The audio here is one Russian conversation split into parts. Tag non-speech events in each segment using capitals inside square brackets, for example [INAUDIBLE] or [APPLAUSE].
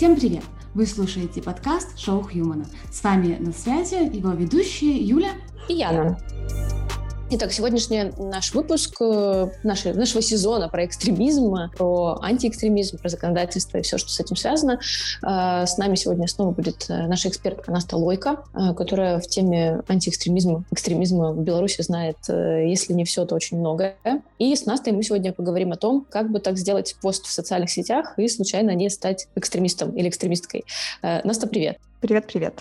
Всем привет! Вы слушаете подкаст «Шоу Хьюмана». С вами на связи его ведущие Юля и Яна. Итак, сегодняшний наш выпуск э, нашего, нашего сезона про экстремизм, про антиэкстремизм, про законодательство и все, что с этим связано. Э, с нами сегодня снова будет э, наша экспертка Наста Лойка, которая в теме антиэкстремизма, экстремизма в Беларуси знает, если не все, то очень многое. И с Настой мы сегодня поговорим о том, как бы так сделать пост в социальных сетях и случайно не стать экстремистом или экстремисткой. Наста, привет. Привет-привет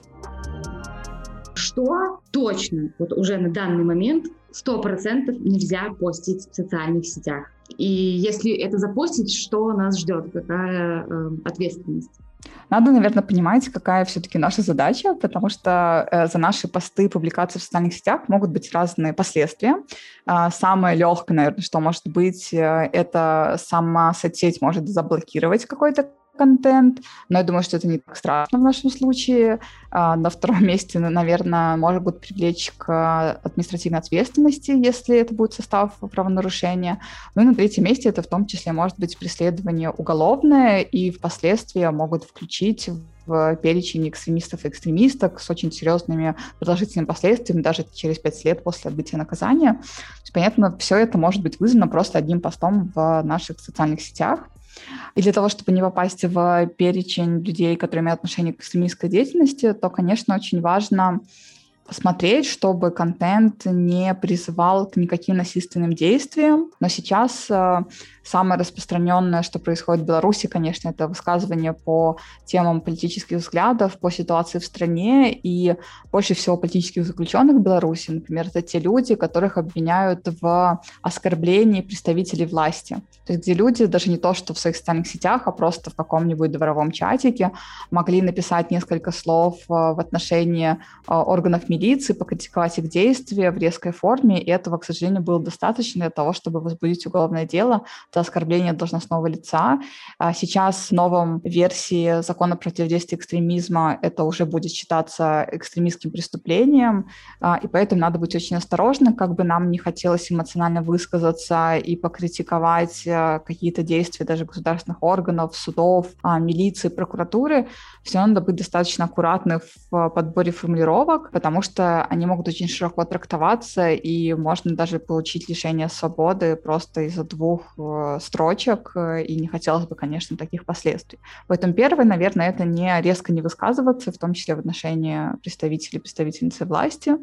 что точно вот уже на данный момент 100% нельзя постить в социальных сетях. И если это запостить, что нас ждет, какая э, ответственность? Надо, наверное, понимать, какая все-таки наша задача, потому что э, за наши посты, публикации в социальных сетях могут быть разные последствия. Э, самое легкое, наверное, что может быть, э, это сама соцсеть может заблокировать какой-то контент, но я думаю, что это не так страшно в нашем случае. А, на втором [LAUGHS] месте, наверное, может быть привлечь к административной ответственности, если это будет состав правонарушения. Ну и на третьем месте это в том числе может быть преследование уголовное, и впоследствии могут включить в перечень экстремистов и экстремисток с очень серьезными продолжительными последствиями даже через пять лет после отбытия наказания. То есть, понятно, все это может быть вызвано просто одним постом в наших социальных сетях. И для того, чтобы не попасть в перечень людей, которые имеют отношение к экстремистской деятельности, то, конечно, очень важно смотреть, чтобы контент не призывал к никаким насильственным действиям. Но сейчас э, самое распространенное, что происходит в Беларуси, конечно, это высказывание по темам политических взглядов, по ситуации в стране. И больше всего политических заключенных в Беларуси, например, это те люди, которых обвиняют в оскорблении представителей власти. То есть где люди даже не то, что в своих социальных сетях, а просто в каком-нибудь дворовом чатике могли написать несколько слов э, в отношении э, органов милиции, милиции, покритиковать их действия в резкой форме, и этого, к сожалению, было достаточно для того, чтобы возбудить уголовное дело за оскорбление должностного лица. А сейчас в новом версии закона противодействия экстремизма это уже будет считаться экстремистским преступлением, а, и поэтому надо быть очень осторожным, как бы нам не хотелось эмоционально высказаться и покритиковать а, какие-то действия даже государственных органов, судов, милиции, прокуратуры, все надо быть достаточно аккуратны в подборе формулировок, потому что что они могут очень широко трактоваться, и можно даже получить лишение свободы просто из-за двух э, строчек, э, и не хотелось бы, конечно, таких последствий. Поэтому первое, наверное, это не резко не высказываться, в том числе в отношении представителей, представительницы власти,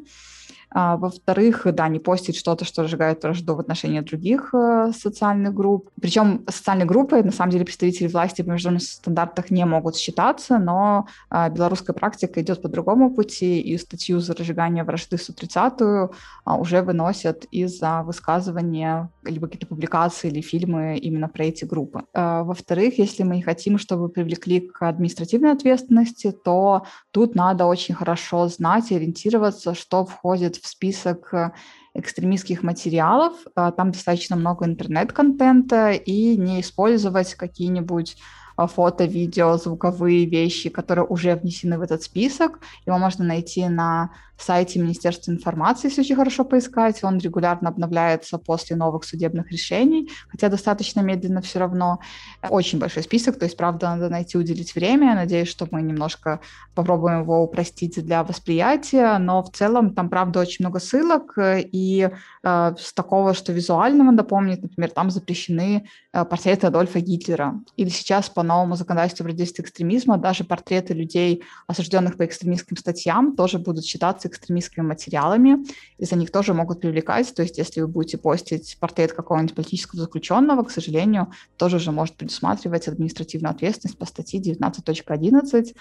во-вторых, да, не постить что-то, что разжигает вражду в отношении других э, социальных групп. Причем социальные группы, на самом деле, представители власти по международных стандартах не могут считаться, но э, белорусская практика идет по другому пути, и статью за разжигание вражды 130 э, уже выносят из-за высказывания либо какие-то публикации или фильмы именно про эти группы. Э, во-вторых, если мы хотим, чтобы привлекли к административной ответственности, то тут надо очень хорошо знать и ориентироваться, что входит в список э, экстремистских материалов. Э, там достаточно много интернет-контента и не использовать какие-нибудь э, фото, видео, звуковые вещи, которые уже внесены в этот список. Его можно найти на сайте Министерства информации, если очень хорошо поискать. Он регулярно обновляется после новых судебных решений, хотя достаточно медленно все равно. Очень большой список, то есть, правда, надо найти, уделить время. Надеюсь, что мы немножко попробуем его упростить для восприятия, но в целом там, правда, очень много ссылок, и э, с такого, что визуально надо помнить, например, там запрещены э, портреты Адольфа Гитлера. Или сейчас по новому законодательству противодействия экстремизма даже портреты людей, осужденных по экстремистским статьям, тоже будут считаться экстремистскими материалами, и за них тоже могут привлекать. То есть если вы будете постить портрет какого-нибудь политического заключенного, к сожалению, тоже уже может предусматривать административную ответственность по статье 19.11,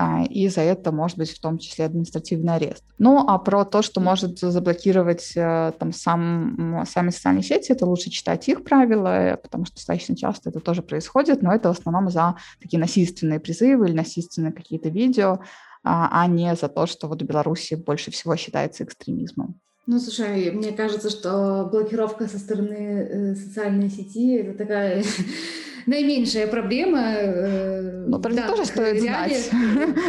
а, и за это может быть в том числе административный арест. Ну, а про то, что может заблокировать э, там сам, сами социальные сети, это лучше читать их правила, потому что достаточно часто это тоже происходит, но это в основном за такие насильственные призывы или насильственные какие-то видео, а, а не за то, что вот в Беларуси больше всего считается экстремизмом. Ну, слушай, мне кажется, что блокировка со стороны э, социальной сети — это такая [LAUGHS] наименьшая проблема. Э, ну, про да, тоже стоит знать.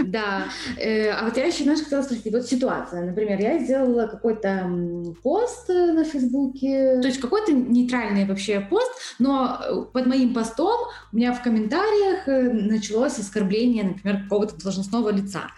Да. Э, а вот я еще, знаешь, хотела спросить, вот ситуация, например, я сделала какой-то пост э, на Фейсбуке, то есть какой-то нейтральный вообще пост, но под моим постом у меня в комментариях началось оскорбление, например, какого-то должностного лица.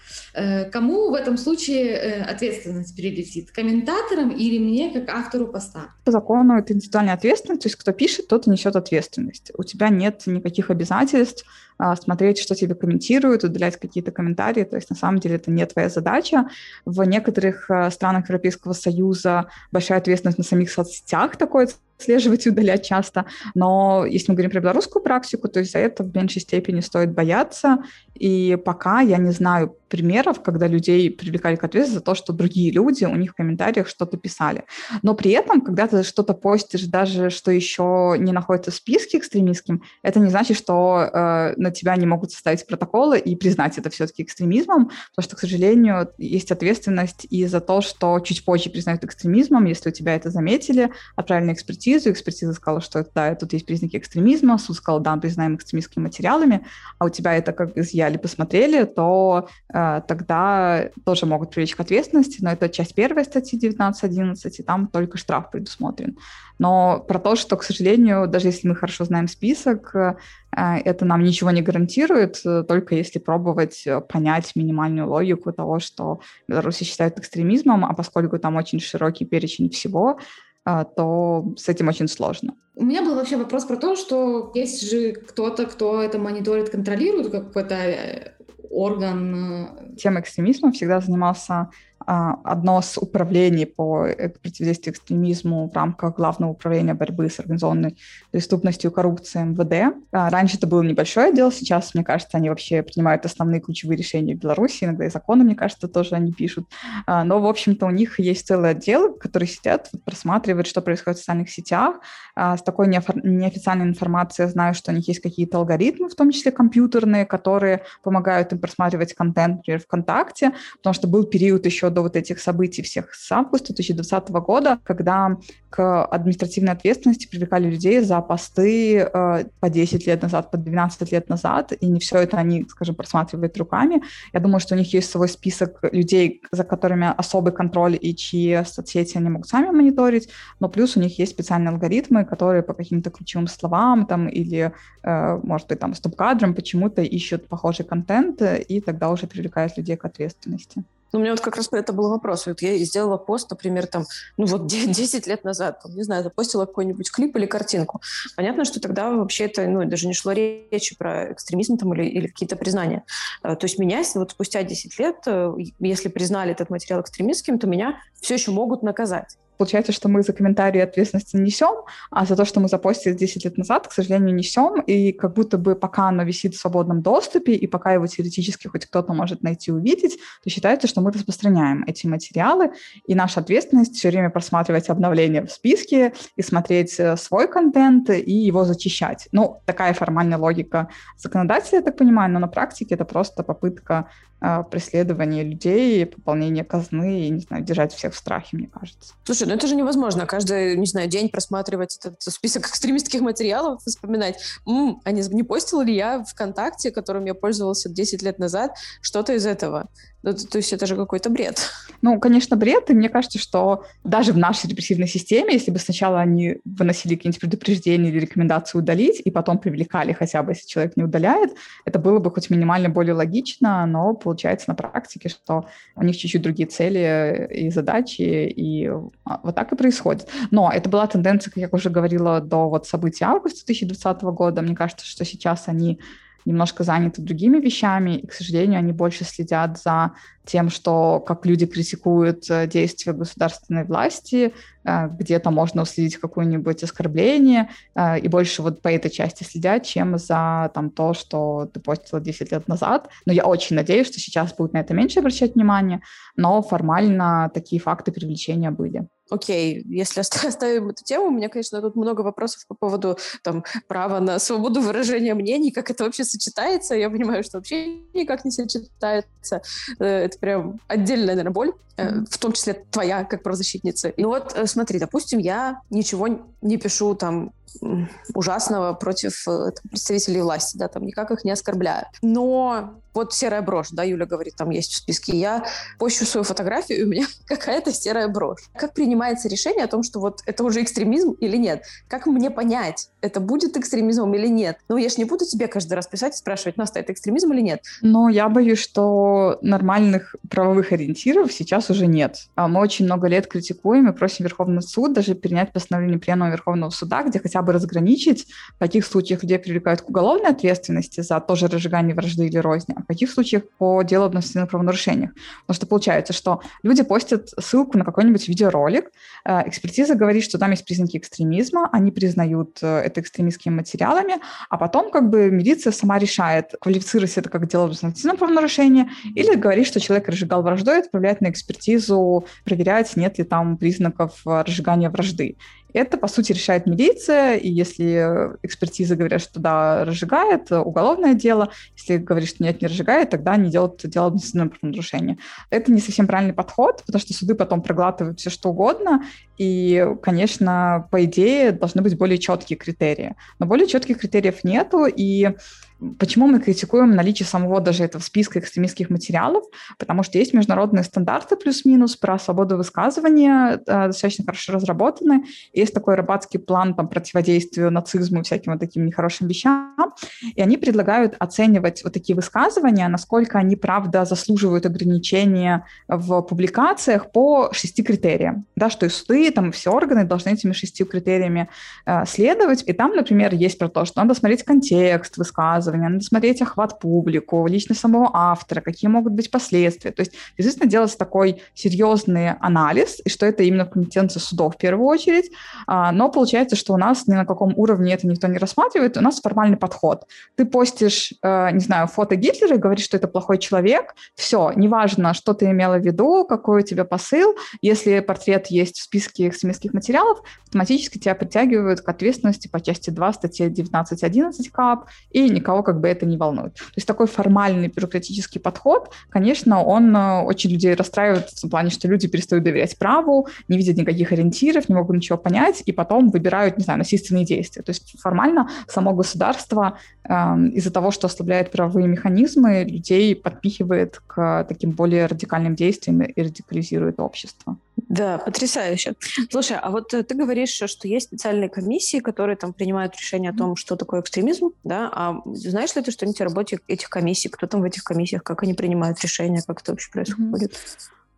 Кому в этом случае ответственность перелетит? Комментаторам или мне, как автору поста? По закону это индивидуальная ответственность, то есть кто пишет, тот и несет ответственность. У тебя нет никаких обязательств а, смотреть, что тебе комментируют, удалять какие-то комментарии. То есть на самом деле это не твоя задача. В некоторых а, странах Европейского Союза большая ответственность на самих соцсетях такое отслеживать и удалять часто. Но если мы говорим про белорусскую практику, то из-за этого в меньшей степени стоит бояться. И пока я не знаю примеров, когда людей привлекали к ответственности за то, что другие люди у них в комментариях что-то писали. Но при этом, когда ты что-то постишь, даже что еще не находится в списке экстремистским, это не значит, что э, на тебя не могут составить протоколы и признать это все-таки экстремизмом, потому что, к сожалению, есть ответственность и за то, что чуть позже признают экстремизмом, если у тебя это заметили, отправили на экспертизу, экспертиза сказала, что да, тут есть признаки экстремизма, суд сказал, да, признаем экстремистскими материалами, а у тебя это как изъяли, посмотрели, то э, Э, тогда тоже могут привлечь к ответственности, но это часть первой статьи 19.11, и там только штраф предусмотрен. Но про то, что, к сожалению, даже если мы хорошо знаем список, э, это нам ничего не гарантирует, э, только если пробовать понять минимальную логику того, что Беларуси считают экстремизмом, а поскольку там очень широкий перечень всего, то с этим очень сложно. У меня был вообще вопрос про то, что есть же кто-то, кто это мониторит, контролирует, какой-то орган. Э, Тема экстремизма всегда занимался а, одно из управлений по э, противодействию экстремизму в рамках Главного управления борьбы с организованной преступностью и коррупцией МВД. А, раньше это было небольшое отдел, сейчас, мне кажется, они вообще принимают основные ключевые решения в Беларуси, иногда и законы, мне кажется, тоже они пишут. А, но, в общем-то, у них есть целый отдел, который сидят, просматривают, что происходит в социальных сетях. С такой неофициальной информацией я знаю, что у них есть какие-то алгоритмы, в том числе компьютерные, которые помогают им просматривать контент, например, ВКонтакте, потому что был период еще до вот этих событий всех с августа 2020 года, когда к административной ответственности привлекали людей за посты э, по 10 лет назад, по 12 лет назад, и не все это они, скажем, просматривают руками. Я думаю, что у них есть свой список людей, за которыми особый контроль и чьи соцсети они могут сами мониторить, но плюс у них есть специальные алгоритмы, которые по каким-то ключевым словам там или, э, может быть, там стоп-кадрам почему-то ищут похожий контент и тогда уже привлекают людей к ответственности. Ну, у меня вот как раз про это был вопрос. Вот я сделала пост, например, там, ну вот 10 лет назад, там, не знаю, запостила какой-нибудь клип или картинку. Понятно, что тогда вообще это, ну, даже не шло речи про экстремизм там или, или какие-то признания. Э, то есть меня, вот спустя 10 лет, э, если признали этот материал экстремистским, то меня все еще могут наказать получается, что мы за комментарии ответственности несем, а за то, что мы запостили 10 лет назад, к сожалению, несем, и как будто бы пока оно висит в свободном доступе, и пока его теоретически хоть кто-то может найти увидеть, то считается, что мы распространяем эти материалы, и наша ответственность все время просматривать обновления в списке и смотреть э, свой контент и его зачищать. Ну, такая формальная логика законодателя, я так понимаю, но на практике это просто попытка э, преследования людей, пополнения казны и, не знаю, держать всех в страхе, мне кажется. Слушай, ну это же невозможно. Каждый, не знаю, день просматривать этот список [LAUGHS] экстремистских материалов, вспоминать, м-м, а не, не постил ли я ВКонтакте, которым я пользовался 10 лет назад, что-то из этого. Ну, то, есть это же какой-то бред. Ну, конечно, бред. И мне кажется, что даже в нашей репрессивной системе, если бы сначала они выносили какие-нибудь предупреждения или рекомендации удалить, и потом привлекали хотя бы, если человек не удаляет, это было бы хоть минимально более логично, но получается на практике, что у них чуть-чуть другие цели и задачи, и а, вот так и происходит. Но это была тенденция, как я уже говорила, до вот событий августа 2020 года. Мне кажется, что сейчас они немножко заняты другими вещами, и, к сожалению, они больше следят за тем, что как люди критикуют э, действия государственной власти, где-то можно уследить какое-нибудь оскорбление, э, и больше вот по этой части следят, чем за там, то, что ты постила 10 лет назад. Но я очень надеюсь, что сейчас будут на это меньше обращать внимание, но формально такие факты привлечения были окей, если [LAUGHS] оставим эту тему, у меня, конечно, тут много вопросов по поводу там, права на свободу выражения мнений, как это вообще сочетается. Я понимаю, что вообще никак не сочетается. Э, это прям отдельная, наверное, боль, mm-hmm. в том числе твоя, как правозащитница. Ну вот, э, смотри, допустим, я ничего не пишу там ужасного против э, представителей власти, да, там никак их не оскорбляю. Но вот серая брошь, да, Юля говорит, там есть в списке. Я пощу свою фотографию, и у меня [LAUGHS] какая-то серая брошь. Как принимается решение о том, что вот это уже экстремизм или нет? Как мне понять, это будет экстремизмом или нет? Ну, я же не буду тебе каждый раз писать и спрашивать, Настя, это экстремизм или нет? Но я боюсь, что нормальных правовых ориентиров сейчас уже нет. А мы очень много лет критикуем и просим Верховный суд даже принять постановление Пленума Верховного суда, где хотя бы разграничить, в каких случаях людей привлекают к уголовной ответственности за тоже разжигание вражды или розни, а в каких случаях по делу об административных правонарушениях. Потому что получается, что люди постят ссылку на какой-нибудь видеоролик, э, экспертиза говорит, что там есть признаки экстремизма, они признают э, это экстремистскими материалами, а потом как бы милиция сама решает, квалифицировать это как дело об административном правонарушении или говорит, что человек разжигал вражду и отправляет на экспертизу проверять, нет ли там признаков э, разжигания вражды. Это, по сути, решает милиция, и если экспертизы говорят, что да, разжигает, уголовное дело. Если говорит, что нет, не разжигает, тогда они делают дело об административном правонарушении. Это не совсем правильный подход, потому что суды потом проглатывают все, что угодно, и, конечно, по идее, должны быть более четкие критерии. Но более четких критериев нету, и Почему мы критикуем наличие самого даже этого списка экстремистских материалов? Потому что есть международные стандарты плюс-минус про свободу высказывания, э, достаточно хорошо разработаны. Есть такой рыбацкий план там, противодействию нацизму и всяким вот таким нехорошим вещам. И они предлагают оценивать вот такие высказывания, насколько они, правда, заслуживают ограничения в публикациях по шести критериям. Да, что и суды, там, и все органы должны этими шестью критериями э, следовать. И там, например, есть про то, что надо смотреть контекст высказывания, высказывания, надо смотреть охват публику, личность самого автора, какие могут быть последствия. То есть, действительно, делать такой серьезный анализ, и что это именно в компетенции судов в первую очередь. А, но получается, что у нас ни на каком уровне это никто не рассматривает, у нас формальный подход. Ты постишь, э, не знаю, фото Гитлера и говоришь, что это плохой человек, все, неважно, что ты имела в виду, какой у тебя посыл, если портрет есть в списке экстремистских материалов, автоматически тебя притягивают к ответственности по части 2 статьи 19.11 КАП, и никого как бы это не волнует. То есть такой формальный бюрократический подход, конечно, он э, очень людей расстраивает в том плане, что люди перестают доверять праву, не видят никаких ориентиров, не могут ничего понять, и потом выбирают, не знаю, насильственные действия. То есть формально само государство э, из-за того, что ослабляет правовые механизмы, людей подпихивает к таким более радикальным действиям и радикализирует общество. Да, потрясающе. Слушай, а вот э, ты говоришь, что есть специальные комиссии, которые там принимают решение о том, что такое экстремизм, да? А знаешь ли ты что-нибудь о работе этих комиссий? Кто там в этих комиссиях? Как они принимают решения? Как это вообще происходит?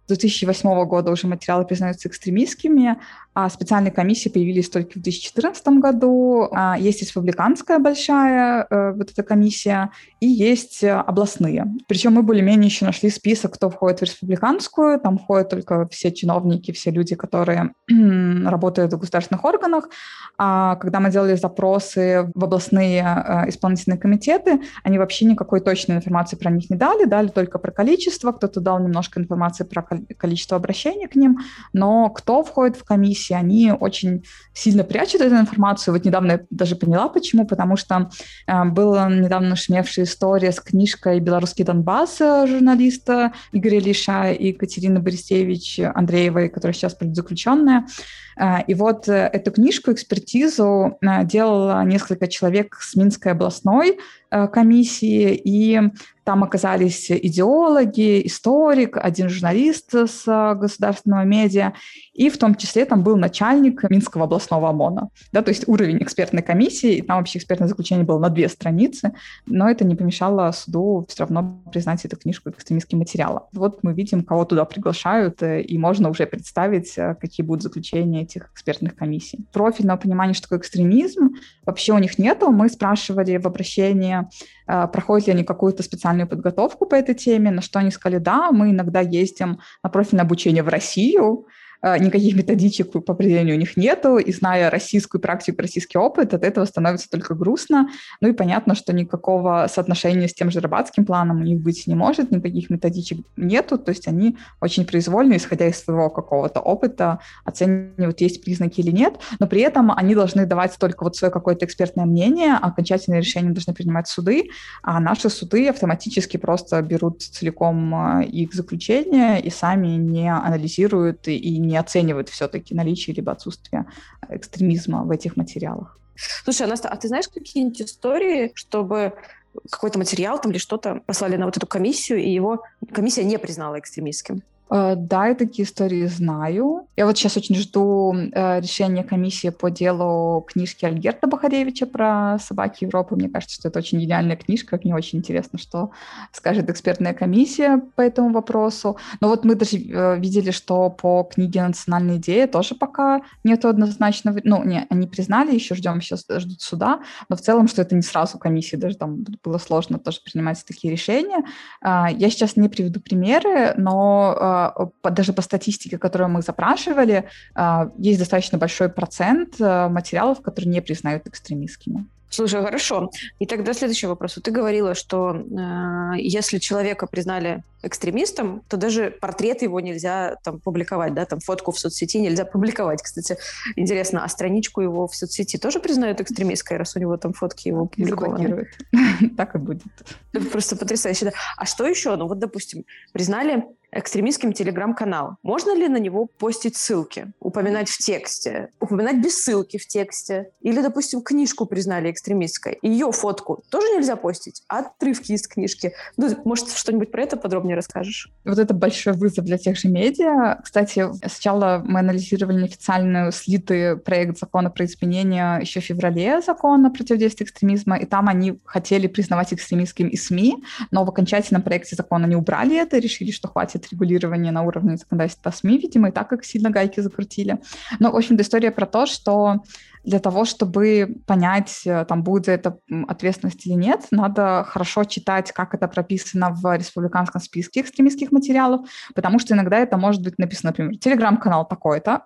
С 2008 года уже материалы признаются экстремистскими, а специальные комиссии появились только в 2014 году. А, есть республиканская большая э, вот эта комиссия, и есть областные. Причем мы более-менее еще нашли список, кто входит в республиканскую. Там входят только все чиновники, все люди, которые работают в государственных органах. А когда мы делали запросы в областные э, исполнительные комитеты, они вообще никакой точной информации про них не дали, дали только про количество, кто-то дал немножко информации про количество обращений к ним, но кто входит в комиссии, они очень сильно прячут эту информацию. Вот недавно я даже поняла, почему, потому что э, была недавно шумевшая история с книжкой «Белорусский Донбасс» журналиста Игоря Лиша и Екатерины Борисевич Андреевой, которая сейчас политзаключенная. Э, и вот э, эту книжку, экспертизу э, делала несколько человек с Минской областной комиссии, и там оказались идеологи, историк, один журналист с государственного медиа, и в том числе там был начальник Минского областного ОМОНа. Да, то есть уровень экспертной комиссии, и там вообще экспертное заключение было на две страницы, но это не помешало суду все равно признать эту книжку экстремистским материалом. Вот мы видим, кого туда приглашают, э, и можно уже представить, э, какие будут заключения этих экспертных комиссий. Профильного понимания, что такое экстремизм, вообще у них нету. Мы спрашивали в обращении, э, проходят ли они какую-то специальную подготовку по этой теме, на что они сказали, да, мы иногда ездим на профильное обучение в Россию, никаких методичек по определению у них нету, и зная российскую практику, российский опыт, от этого становится только грустно. Ну и понятно, что никакого соотношения с тем же рыбацким планом у них быть не может, никаких методичек нету, то есть они очень произвольно, исходя из своего какого-то опыта, оценивают, есть признаки или нет, но при этом они должны давать только вот свое какое-то экспертное мнение, окончательное решение должны принимать суды, а наши суды автоматически просто берут целиком э, их заключение и сами не анализируют и не не оценивают все-таки наличие либо отсутствие экстремизма в этих материалах. Слушай, Настя, а ты знаешь какие-нибудь истории, чтобы какой-то материал там или что-то послали на вот эту комиссию, и его комиссия не признала экстремистским? Э, да, я такие истории знаю. Я вот сейчас очень жду э, решения комиссии по делу книжки Альгерта Бахаревича про собаки Европы. Мне кажется, что это очень гениальная книжка. Мне очень интересно, что скажет экспертная комиссия по этому вопросу. Но вот мы даже э, видели, что по книге «Национальная идея» тоже пока нету однозначного... Ну, не, они признали, еще ждем, сейчас ждут суда, но в целом, что это не сразу комиссии, даже там было сложно тоже принимать такие решения. Я сейчас не приведу примеры, но даже по статистике, которую мы запрашивали, а, есть достаточно большой процент а, материалов, которые не признают экстремистскими. Слушай, хорошо. И тогда следующий вопрос. Ты говорила, что э, если человека признали экстремистом, то даже портрет его нельзя там публиковать, да, там фотку в соцсети нельзя публиковать. Кстати, интересно, а страничку его в соцсети тоже признают экстремистской, раз у него там фотки его публикованы? [LAUGHS] Так и будет. Просто потрясающе. А что еще? Ну вот, допустим, признали экстремистским телеграм-канал. Можно ли на него постить ссылки, упоминать в тексте, упоминать без ссылки в тексте? Или, допустим, книжку признали экстремистской. Ее фотку тоже нельзя постить, а отрывки из книжки. Ну, может, что-нибудь про это подробнее расскажешь? Вот это большой вызов для тех же медиа. Кстати, сначала мы анализировали неофициальную слитый проект закона про изменения еще в феврале закона противодействия экстремизма, и там они хотели признавать экстремистским и СМИ, но в окончательном проекте закона не убрали это, решили, что хватит будет регулирование на уровне законодательства СМИ, видимо, и так как сильно гайки закрутили. Но, в общем-то, история про то, что для того, чтобы понять, э, там будет за это ответственность или нет, надо хорошо читать, как это прописано в республиканском списке экстремистских материалов, потому что иногда это может быть написано, например, телеграм-канал такой-то,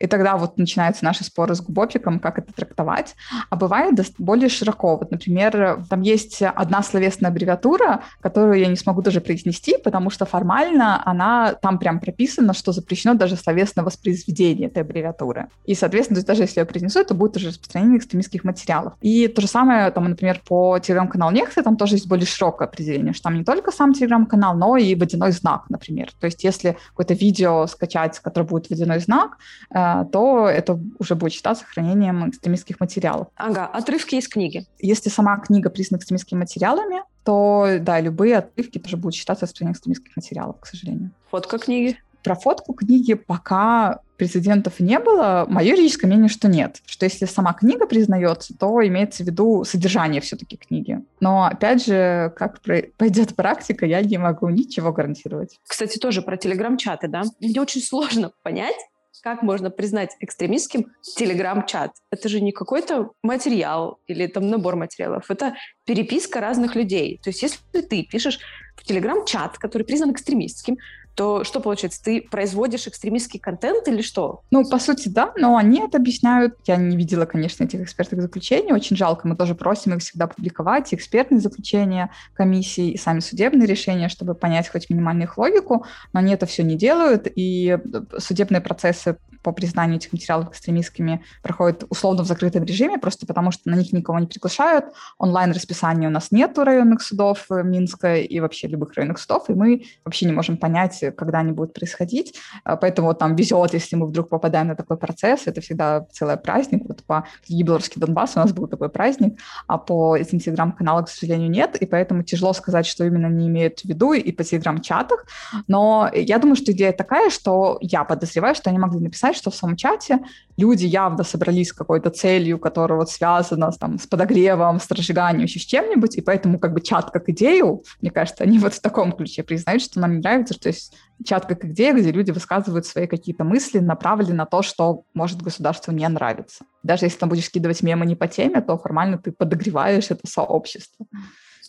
и тогда вот начинаются наши споры с губопиком, как это трактовать. А бывает более широко. Вот, например, там есть одна словесная аббревиатура, которую я не смогу даже произнести, потому что формально она там прям прописана, что запрещено даже словесное воспроизведение этой аббревиатуры. И, соответственно, даже если я произнесу, это будет уже распространение экстремистских материалов. И то же самое, там, например, по телеграм-каналу Нексы, там тоже есть более широкое определение, что там не только сам телеграм-канал, но и водяной знак, например. То есть если какое-то видео скачать, которое будет водяной знак, э, то это уже будет считаться хранением экстремистских материалов. Ага, отрывки из книги. Если сама книга признана экстремистскими материалами, то, да, любые отрывки тоже будут считаться распространением экстремистских материалов, к сожалению. Фотка книги? Про фотку книги пока прецедентов не было. Мое юридическое мнение, что нет. Что если сама книга признается, то имеется в виду содержание все-таки книги. Но, опять же, как пойдет практика, я не могу ничего гарантировать. Кстати, тоже про телеграм-чаты, да? Мне очень сложно понять, как можно признать экстремистским телеграм-чат? Это же не какой-то материал или там набор материалов. Это переписка разных людей. То есть если ты пишешь в телеграм-чат, который признан экстремистским, то что получается? Ты производишь экстремистский контент или что? Ну, по сути, да, но они это объясняют. Я не видела, конечно, этих экспертных заключений. Очень жалко. Мы тоже просим их всегда публиковать, экспертные заключения комиссии и сами судебные решения, чтобы понять хоть минимальную их логику, но они это все не делают, и судебные процессы по признанию этих материалов экстремистскими проходят условно в закрытом режиме, просто потому что на них никого не приглашают. Онлайн-расписания у нас нет у районных судов э, Минска и вообще любых районных судов, и мы вообще не можем понять, когда они будут происходить. А, поэтому вот там везет, если мы вдруг попадаем на такой процесс, это всегда целый праздник. Вот по Белорусский Донбасс у нас был такой праздник, а по этим телеграм-каналам, к сожалению, нет, и поэтому тяжело сказать, что именно они имеют в виду и по телеграм-чатах. Но я думаю, что идея такая, что я подозреваю, что они могли написать, что в самом чате люди явно собрались с какой-то целью, которая вот связана там, с подогревом, с разжиганием, еще с чем-нибудь, и поэтому как бы чат как идею, мне кажется, они [LAUGHS] вот в таком ключе признают, что нам не нравится, что есть чат как идея, где люди высказывают свои какие-то мысли, направленные на то, что может государству не нравиться. Даже если там будешь скидывать мемы не по теме, то формально ты подогреваешь это сообщество.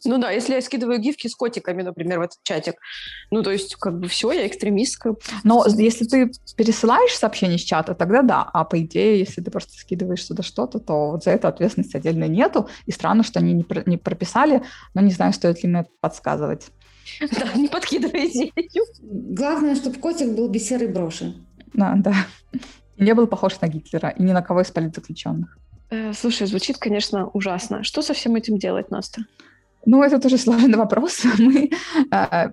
Ну да, если я скидываю гифки с котиками, например, в этот чатик, ну то есть как бы все, я экстремистка. Но если ты пересылаешь сообщение с чата, тогда да. А по идее, если ты просто скидываешь сюда что-то, то вот за это ответственности отдельно нету. И странно, что они не, про- не прописали, но не знаю, стоит ли мне это подсказывать. Да, не подкидывай идею. Главное, чтобы котик был без серой броши. Да, да. И не был похож на Гитлера, и ни на кого из политзаключенных. Э, слушай, звучит, конечно, ужасно. Что со всем этим делать, Настя? Ну, это тоже сложный вопрос. [LAUGHS] Мы, э,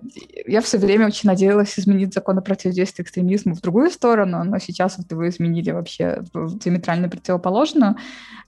я все время очень надеялась изменить закон о противодействии экстремизму в другую сторону, но сейчас вот его изменили вообще в диаметрально противоположную.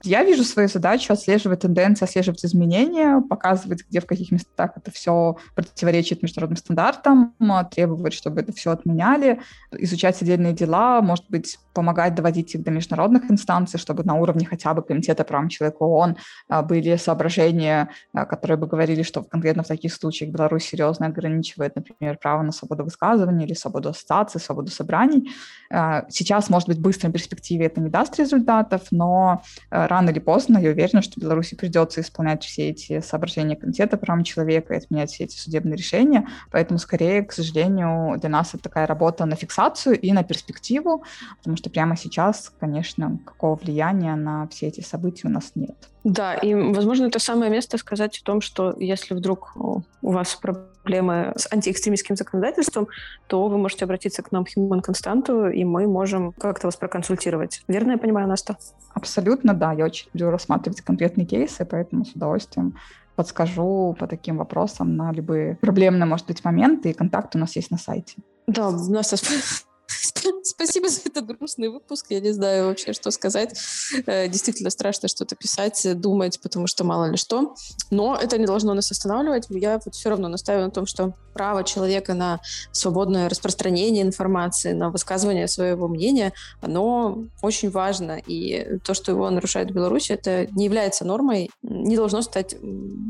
Я вижу свою задачу отслеживать тенденции, отслеживать изменения, показывать, где в каких местах это все противоречит международным стандартам, требовать, чтобы это все отменяли, изучать отдельные дела, может быть, помогать доводить их до международных инстанций, чтобы на уровне хотя бы Комитета прав человека ООН а, были соображения, а, которые бы говорили, что конкретно в таких случаях Беларусь серьезно ограничивает, например, право на свободу высказывания или свободу ассоциации, свободу собраний. А, сейчас, может быть, в быстрой перспективе это не даст результатов, но рано или поздно я уверена, что Беларуси придется исполнять все эти соображения Комитета прав человека и отменять все эти судебные решения. Поэтому, скорее, к сожалению, для нас это такая работа на фиксацию и на перспективу, потому что прямо сейчас, конечно, какого влияния на все эти события у нас нет. Да, и, возможно, это самое место сказать о том, что если вдруг у вас проблемы с антиэкстремистским законодательством, то вы можете обратиться к нам Human Константу, и мы можем как-то вас проконсультировать. Верно я понимаю, Наста? Абсолютно, да. Я очень люблю рассматривать конкретные кейсы, поэтому с удовольствием подскажу по таким вопросам на любые проблемные, может быть, моменты, и контакт у нас есть на сайте. Да, Настя, [LAUGHS] [LAUGHS] Спасибо за этот грустный выпуск. Я не знаю вообще, что сказать. Э, действительно страшно что-то писать, думать, потому что мало ли что. Но это не должно нас останавливать. Я вот все равно настаиваю на том, что право человека на свободное распространение информации, на высказывание своего мнения, оно очень важно. И то, что его нарушает в Беларуси, это не является нормой, не должно стать,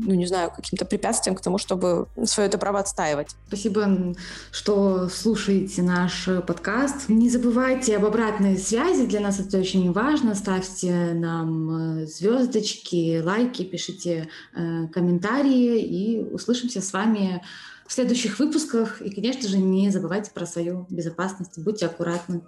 ну, не знаю, каким-то препятствием к тому, чтобы свое это право отстаивать. Спасибо, что слушаете наш подкаст. Не забывайте об обратной связи, для нас это очень важно. Ставьте нам э, звездочки, лайки, пишите э, комментарии и услышимся с вами в следующих выпусках. И, конечно же, не забывайте про свою безопасность. Будьте аккуратны.